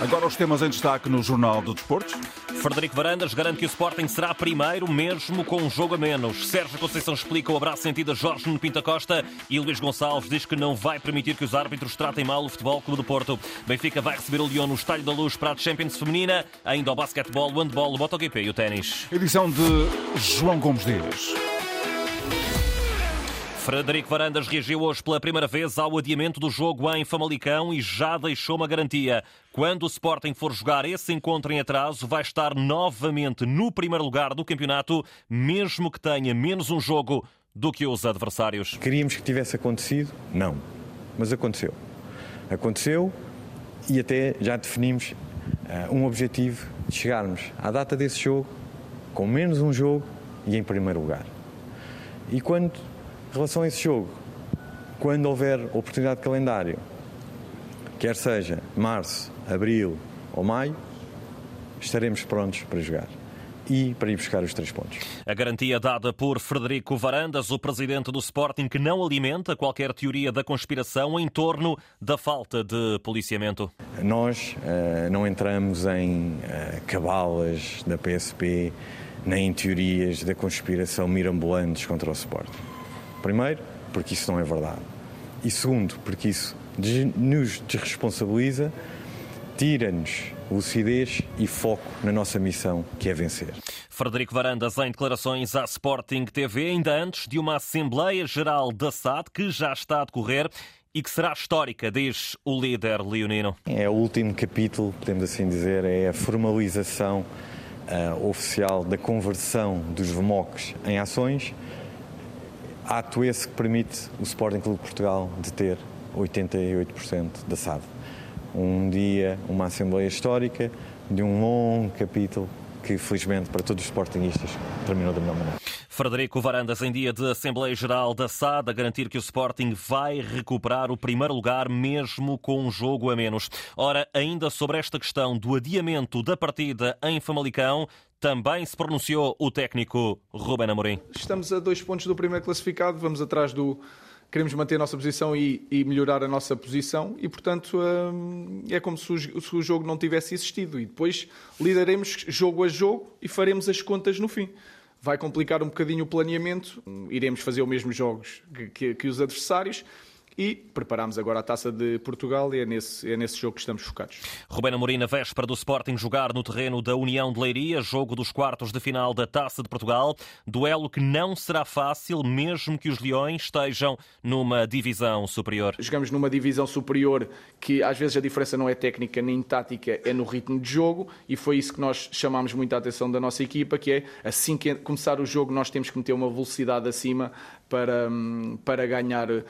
Agora os temas em destaque no Jornal do Desporto. Frederico Varandas garante que o Sporting será primeiro, mesmo com um jogo a menos. Sérgio Conceição explica o abraço sentido a Jorge no Pinta Costa e Luís Gonçalves diz que não vai permitir que os árbitros tratem mal o Futebol Clube do Porto. Benfica vai receber o Lyon no Estádio da Luz para a Champions Feminina, ainda o basquetebol, o handball, o MotoGP e o ténis. Edição de João Gomes Dias. Frederico Varandas reagiu hoje pela primeira vez ao adiamento do jogo em Famalicão e já deixou uma garantia. Quando o Sporting for jogar esse encontro em atraso, vai estar novamente no primeiro lugar do campeonato, mesmo que tenha menos um jogo do que os adversários. Queríamos que tivesse acontecido? Não. Mas aconteceu. Aconteceu e até já definimos uh, um objetivo de chegarmos à data desse jogo com menos um jogo e em primeiro lugar. E quando em relação a esse jogo, quando houver oportunidade de calendário, quer seja março, abril ou maio, estaremos prontos para jogar e para ir buscar os três pontos. A garantia dada por Frederico Varandas, o presidente do Sporting, que não alimenta qualquer teoria da conspiração em torno da falta de policiamento. Nós uh, não entramos em uh, cabalas da PSP nem em teorias da conspiração mirambulantes contra o Sporting. Primeiro, porque isso não é verdade. E segundo, porque isso nos desresponsabiliza, tira-nos lucidez e foco na nossa missão, que é vencer. Frederico Varandas, em declarações à Sporting TV, ainda antes de uma Assembleia Geral da SAD, que já está a decorrer e que será histórica, diz o líder leonino. É o último capítulo, podemos assim dizer, é a formalização uh, oficial da conversão dos VMOCs em ações Ato esse que permite o Sporting Clube de Portugal de ter 88% da SAD. Um dia, uma Assembleia Histórica de um longo capítulo que, felizmente, para todos os Sportingistas, terminou da melhor maneira. Frederico Varandas, em dia de Assembleia Geral da SAD, a garantir que o Sporting vai recuperar o primeiro lugar, mesmo com um jogo a menos. Ora, ainda sobre esta questão do adiamento da partida em Famalicão, também se pronunciou o técnico Ruben Amorim. Estamos a dois pontos do primeiro classificado, vamos atrás do. Queremos manter a nossa posição e, e melhorar a nossa posição e, portanto, hum, é como se o, se o jogo não tivesse existido. E depois lidaremos jogo a jogo e faremos as contas no fim vai complicar um bocadinho o planeamento. Iremos fazer os mesmos jogos que, que, que, os adversários, e preparamos agora a Taça de Portugal e é nesse, é nesse jogo que estamos focados. Rubén Amorim, na véspera do Sporting jogar no terreno da União de Leiria, jogo dos quartos de final da Taça de Portugal, duelo que não será fácil, mesmo que os Leões estejam numa divisão superior. Jogamos numa divisão superior que às vezes a diferença não é técnica nem tática, é no ritmo de jogo e foi isso que nós chamámos muita atenção da nossa equipa, que é assim que começar o jogo nós temos que meter uma velocidade acima para, para ganhar uh,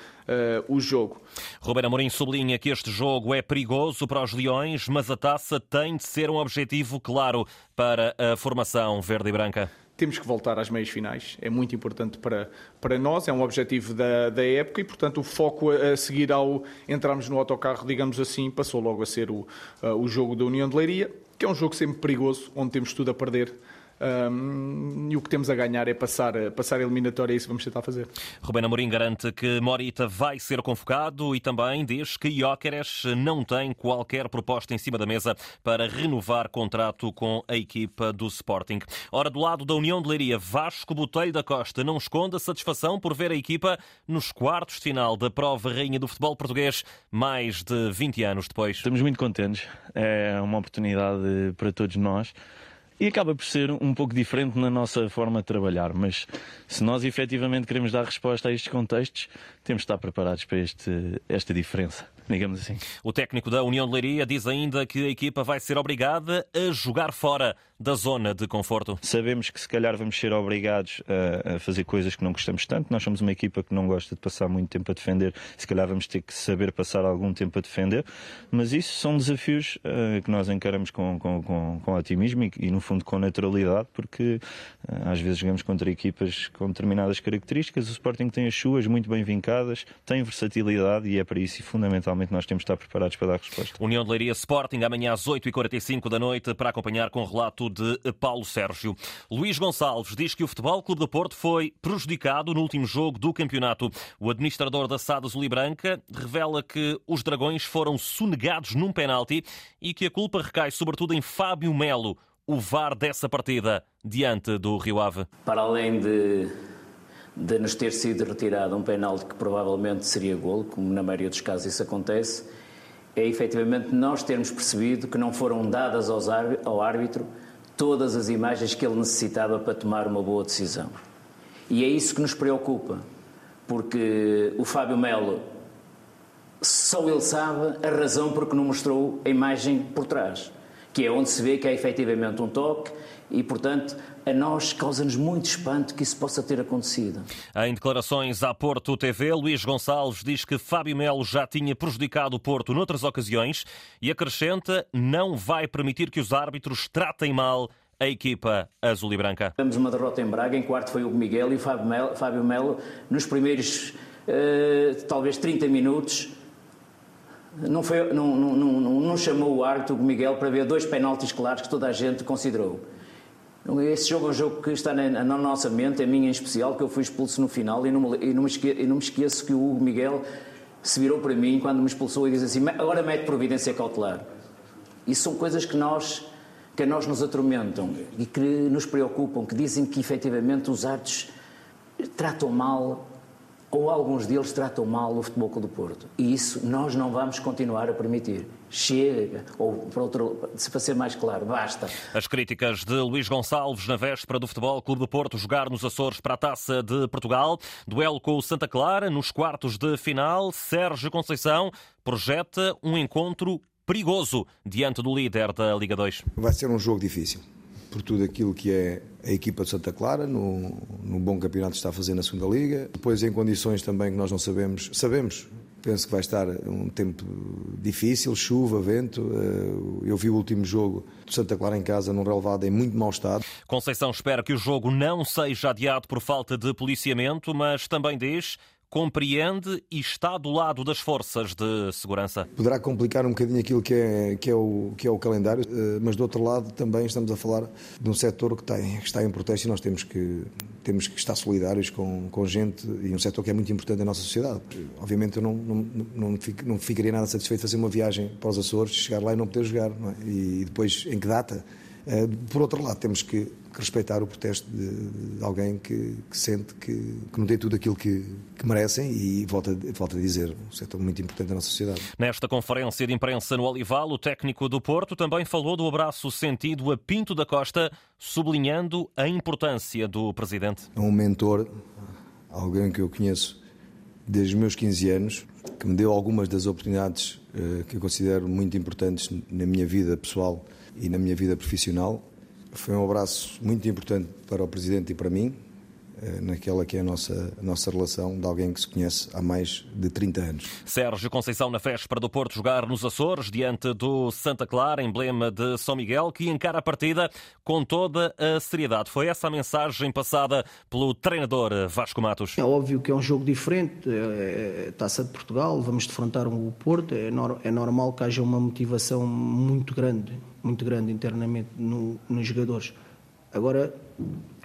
o jogo. Ruben Amorim sublinha que este jogo é perigoso para os Leões, mas a taça tem de ser um objetivo claro para a formação verde e branca temos que voltar às meias finais. É muito importante para, para nós, é um objetivo da, da época e, portanto, o foco a, a seguir ao entrarmos no autocarro, digamos assim, passou logo a ser o, uh, o jogo da União de Leiria, que é um jogo sempre perigoso, onde temos tudo a perder. Um, e o que temos a ganhar é passar, passar a eliminatória, é isso que vamos tentar fazer. Rubén Amorim garante que Morita vai ser convocado e também diz que Jóqueres não tem qualquer proposta em cima da mesa para renovar contrato com a equipa do Sporting. Ora, do lado da União de Leiria, Vasco Botelho da Costa não esconde a satisfação por ver a equipa nos quartos de final da prova rainha do futebol português, mais de 20 anos depois. Estamos muito contentes, é uma oportunidade para todos nós e acaba por ser um pouco diferente na nossa forma de trabalhar. Mas se nós efetivamente queremos dar resposta a estes contextos, temos de estar preparados para este, esta diferença digamos assim. O técnico da União de Leiria diz ainda que a equipa vai ser obrigada a jogar fora da zona de conforto. Sabemos que se calhar vamos ser obrigados a, a, fazer coisas que não gostamos tanto. Nós somos uma equipa que não gosta de passar muito tempo a defender. Se calhar vamos ter que saber passar algum tempo a defender. Mas isso são desafios uh, que nós encaramos com, com, com, com otimismo e, e, no fundo, com naturalidade, porque uh, às vezes jogamos contra equipas com determinadas características. O Sporting tem as suas muito bem vincadas, tem versatilidade e é para isso fundamentalmente realmente nós temos de estar preparados para dar resposta. União de Leiria Sporting, amanhã às 8h45 da noite, para acompanhar com relato de Paulo Sérgio. Luís Gonçalves diz que o Futebol Clube do Porto foi prejudicado no último jogo do campeonato. O administrador da SAD Azul e Branca revela que os Dragões foram sonegados num penalti e que a culpa recai sobretudo em Fábio Melo, o VAR dessa partida, diante do Rio Ave. Para além de, de nos ter sido retirado um penalti que provavelmente seria golo, como na maioria dos casos isso acontece, é efetivamente nós termos percebido que não foram dadas ao árbitro todas as imagens que ele necessitava para tomar uma boa decisão. E é isso que nos preocupa, porque o Fábio Melo só ele sabe a razão porque não mostrou a imagem por trás, que é onde se vê que é efetivamente um toque e, portanto, a nós causa-nos muito espanto que isso possa ter acontecido. Em declarações à Porto TV, Luís Gonçalves diz que Fábio Melo já tinha prejudicado o Porto noutras ocasiões e acrescenta não vai permitir que os árbitros tratem mal a equipa azul e branca. Tivemos uma derrota em Braga, em quarto foi o Miguel e o Fábio Melo, Fábio Melo nos primeiros uh, talvez 30 minutos não, foi, não, não, não, chamou o árbitro Miguel para ver dois penaltis claros que toda a gente considerou. Esse jogo é um jogo que está na, na nossa mente, a minha em especial, que eu fui expulso no final e não, me, e não, me, esque, e não me esqueço que o Hugo Miguel se virou para mim quando me expulsou e disse assim: agora mete providência cautelar. Isso são coisas que nós que a nós nos atormentam e que nos preocupam, que dizem que efetivamente os árbitros tratam mal ou alguns deles tratam mal o Futebol Clube do Porto. E isso nós não vamos continuar a permitir. Chega, ou para, outro, para ser mais claro, basta. As críticas de Luís Gonçalves na véspera do Futebol Clube do Porto jogar nos Açores para a Taça de Portugal. Duelo com o Santa Clara nos quartos de final. Sérgio Conceição projeta um encontro perigoso diante do líder da Liga 2. Vai ser um jogo difícil por tudo aquilo que é a equipa de Santa Clara, no, no bom campeonato que está a fazer na segunda Liga. Depois, em condições também que nós não sabemos, sabemos, penso que vai estar um tempo difícil, chuva, vento. Eh, eu vi o último jogo de Santa Clara em casa, num relevado em muito mau estado. Conceição espera que o jogo não seja adiado por falta de policiamento, mas também diz compreende e está do lado das forças de segurança. Poderá complicar um bocadinho aquilo que é, que é, o, que é o calendário, eh, mas do outro lado também estamos a falar de um setor que, tem, que está em protesto e nós temos que, temos que estar solidários com, com gente e um setor que é muito importante na nossa sociedade. Obviamente eu não, não, não, não ficaria nada satisfeito de fazer uma viagem para os Açores, chegar lá e não poder jogar. Não é? E depois, em que data? Eh, por outro lado, temos que respeitar o protesto de, de alguém que, que sente que, que, não tem tudo aquilo que, merecem e volta, volta a dizer, um setor muito importante da nossa sociedade. Nesta conferência de imprensa no Olival, o técnico do Porto também falou do abraço sentido a Pinto da Costa, sublinhando a importância do presidente. É um mentor, alguém que eu conheço desde os meus 15 anos, que me deu algumas das oportunidades que eu considero muito importantes na minha vida pessoal e na minha vida profissional. Foi um abraço muito importante para o Presidente e para mim, eh, naquela que é a nossa, a nossa relação de alguém que se conhece há mais de 30 anos. Sérgio Conceição na véspera do Porto jogar nos Açores, diante do Santa Clara, emblema de São Miguel, que encara a partida com toda a seriedade. Foi essa a mensagem passada pelo treinador Vasco Matos. É óbvio que é um jogo diferente, é, é Taça de Portugal, vamos defrontar o Porto, é, é normal que haja uma motivação muito grande, muito grande internamente no, nos jogadores. Agora,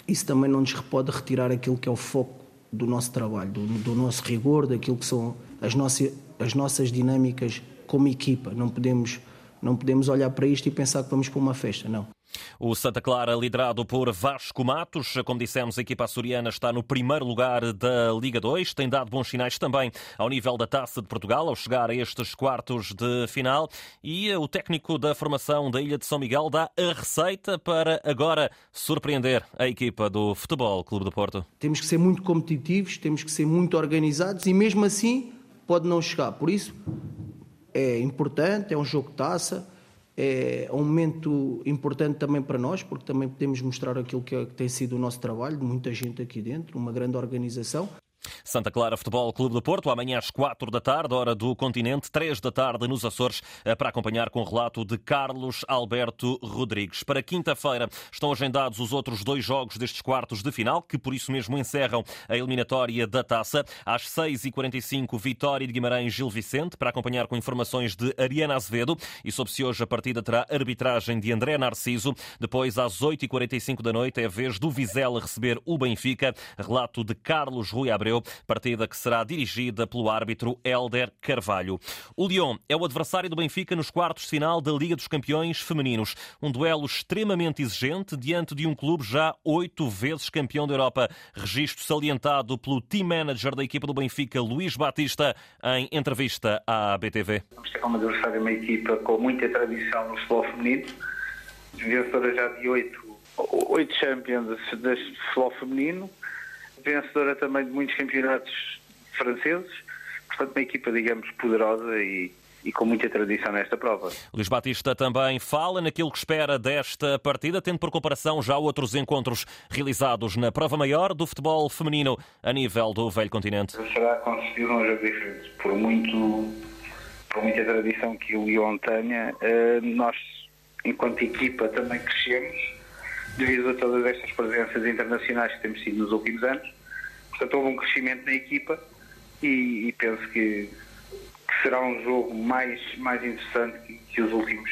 isso também não nos pode retirar aquilo que é o foco do nosso trabalho, do, do nosso rigor, daquilo que são as, nossas as nossas dinâmicas como equipa. Não podemos, não podemos olhar para isto e pensar que vamos para uma festa, não. O Santa Clara, liderado por Vasco Matos, como dissemos, a equipa açoriana está no primeiro lugar da Liga 2, tem dado bons sinais também ao nível da Taça de Portugal, ao chegar a estes quartos de final. E o técnico da formação da Ilha de São Miguel dá a receita para agora surpreender a equipa do Futebol Clube do Porto. Temos que ser muito competitivos, temos que ser muito organizados e mesmo assim pode não chegar. Por isso é importante, é um jogo taça é um momento importante também para nós, porque também podemos mostrar aquilo que, é, que tem sido o nosso trabalho, de muita gente aqui dentro, uma grande organização. Santa Clara Futebol Clube do Porto, amanhã às quatro da tarde, hora do continente, três da tarde nos Açores, eh, para acompanhar com o relato de Carlos Alberto Rodrigues. Para quinta-feira estão agendados os outros dois jogos destes quartos de final, que por isso mesmo encerram a eliminatória da taça. Às 6h45, Vitória de Guimarães Gil Vicente, para acompanhar com informações de Ariana Azevedo. E soube-se hoje a partida terá arbitragem de André Narciso. Depois, às 8h45 da noite, é a vez do Vizela receber o Benfica. Relato de Carlos Rui Abreu, partida que será dirigida pelo árbitro Helder Carvalho. O Lyon é o adversário do Benfica nos quartos de final da Liga dos Campeões Femininos. Um duelo extremamente exigente diante de um clube já oito vezes campeão da Europa. Registro salientado pelo team manager da equipa do Benfica, Luís Batista, em entrevista à BTV. Vamos ter como adversário uma equipa com muita tradição no futebol feminino, vencedora já de oito, oito champions deste futebol feminino, vencedora também de muitos campeonatos franceses, portanto uma equipa, digamos, poderosa e, e com muita tradição nesta prova. Luís Batista também fala naquilo que espera desta partida, tendo por comparação já outros encontros realizados na prova maior do futebol feminino a nível do velho continente. Será certeza um jogo diferente, por muito por muita tradição que o Lyon tenha, eh, nós enquanto equipa também crescemos devido a todas estas presenças internacionais que temos tido nos últimos anos. Portanto, houve um crescimento na equipa e, e penso que, que, será um jogo mais, mais interessante que, que os últimos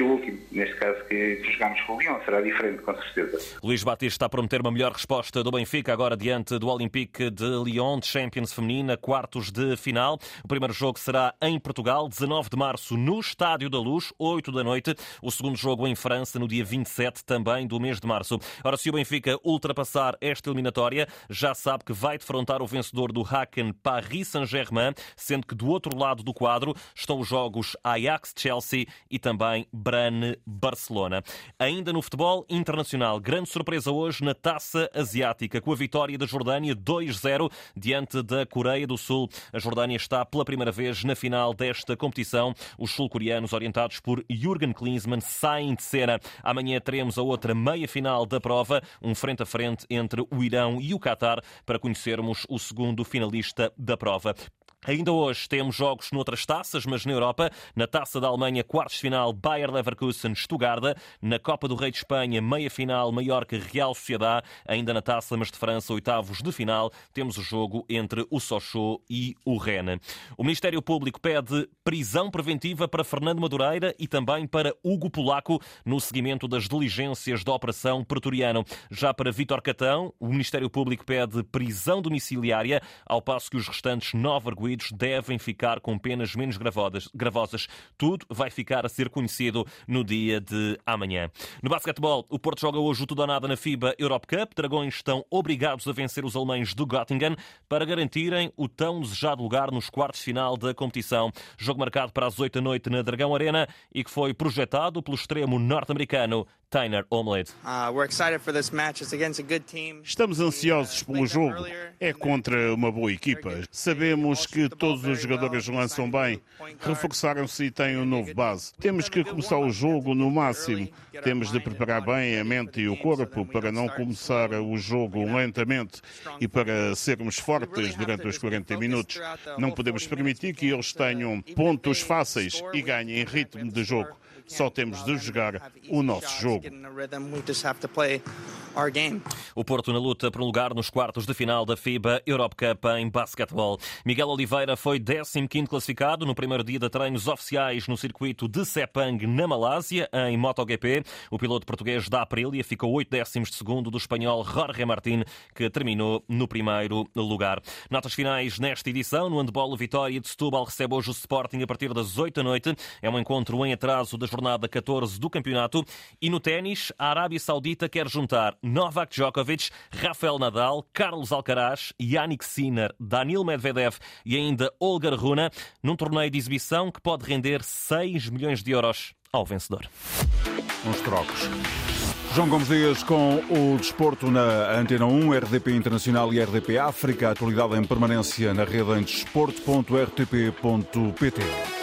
que o último, neste caso que, que jogámos com o Lyon, será diferente, com certeza. Luís Batista está a prometer uma melhor resposta do Benfica, agora diante do Olympique de Lyon, de Champions Feminina, quartos de final. O primeiro jogo será em Portugal, 19 de março, no Estádio da Luz, 8 da noite. O segundo jogo em França, no dia 27, também do mês de março. Ora, se o Benfica ultrapassar esta eliminatória, já sabe que vai defrontar o vencedor do Hacken Paris Saint-Germain, sendo que do outro lado do quadro estão os jogos Ajax-Chelsea e também Brane-Barcelona. Ainda no futebol internacional, grande surpresa hoje na Taça Asiática, com a vitória da Jordânia 2-0 diante da Coreia do Sul. A Jordânia está pela primeira vez na final desta competição. Os sul-coreanos, orientados por Jürgen Klinsmann, saem de cena. Amanhã teremos a outra meia-final da prova, um frente a frente entre o Irão e o Qatar, para conhecermos o segundo finalista da prova. Ainda hoje temos jogos noutras taças, mas na Europa, na Taça da Alemanha, quartos de final, Bayer Leverkusen, Stuttgart, na Copa do Rei de Espanha, meia-final, Mallorca, Real Sociedade, ainda na Taça, mas de França, oitavos de final, temos o jogo entre o Sochaux e o Rennes. O Ministério Público pede prisão preventiva para Fernando Madureira e também para Hugo Polaco no seguimento das diligências da Operação Pretoriano. Já para Vítor Catão, o Ministério Público pede prisão domiciliária, ao passo que os restantes nove arguídos devem ficar com penas menos gravosas. Tudo vai ficar a ser conhecido no dia de amanhã. No basquetebol, o Porto joga hoje o tudo ou nada na FIBA Europe Cup. Dragões estão obrigados a vencer os alemães do Göttingen para garantirem o tão desejado lugar nos quartos final da competição. Jogo marcado para as 8 da noite na Dragão Arena e que foi projetado pelo extremo norte-americano Tyner Omelette. Estamos ansiosos pelo jogo. É contra uma boa equipa. Sabemos que todos os jogadores lançam bem, reforçaram-se e têm um novo base. Temos que começar o jogo no máximo. Temos de preparar bem a mente e o corpo para não começar o jogo lentamente e para sermos fortes durante os 40 minutos. Não podemos permitir que eles tenham pontos fáceis e ganhem ritmo de jogo. Só temos de jogar o nosso jogo. O Porto na luta por um lugar nos quartos de final da FIBA Europe Cup em basquetebol. Miguel Oliveira foi 15º classificado no primeiro dia de treinos oficiais no circuito de Sepang, na Malásia, em MotoGP. O piloto português da Aprilia ficou 8 décimos de segundo do espanhol Jorge Martín, que terminou no primeiro lugar. Notas finais nesta edição. No handball, Vitória de Setúbal recebe hoje o Sporting a partir das 8 da noite. É um encontro em atraso da jornada 14 do campeonato. E no ténis, a Arábia Saudita quer juntar Novak Djokovic, Rafael Nadal, Carlos Alcaraz, Yannick Sinner, Danil Medvedev e ainda Olga Runa num torneio de exibição que pode render 6 milhões de euros ao vencedor. Uns trocos. João Gomes Dias com o desporto na Antena 1, RDP Internacional e RDP África. Atualidade em permanência na rede em desporto.rtp.pt.